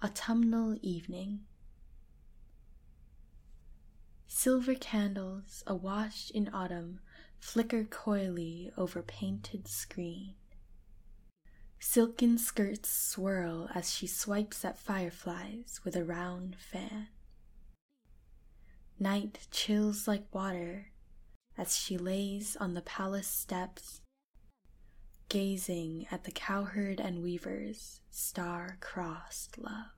Autumnal Evening Silver candles awash in autumn flicker coyly over painted screen. Silken skirts swirl as she swipes at fireflies with a round fan. Night chills like water as she lays on the palace steps, gazing at the cowherd and weaver's star-crossed love.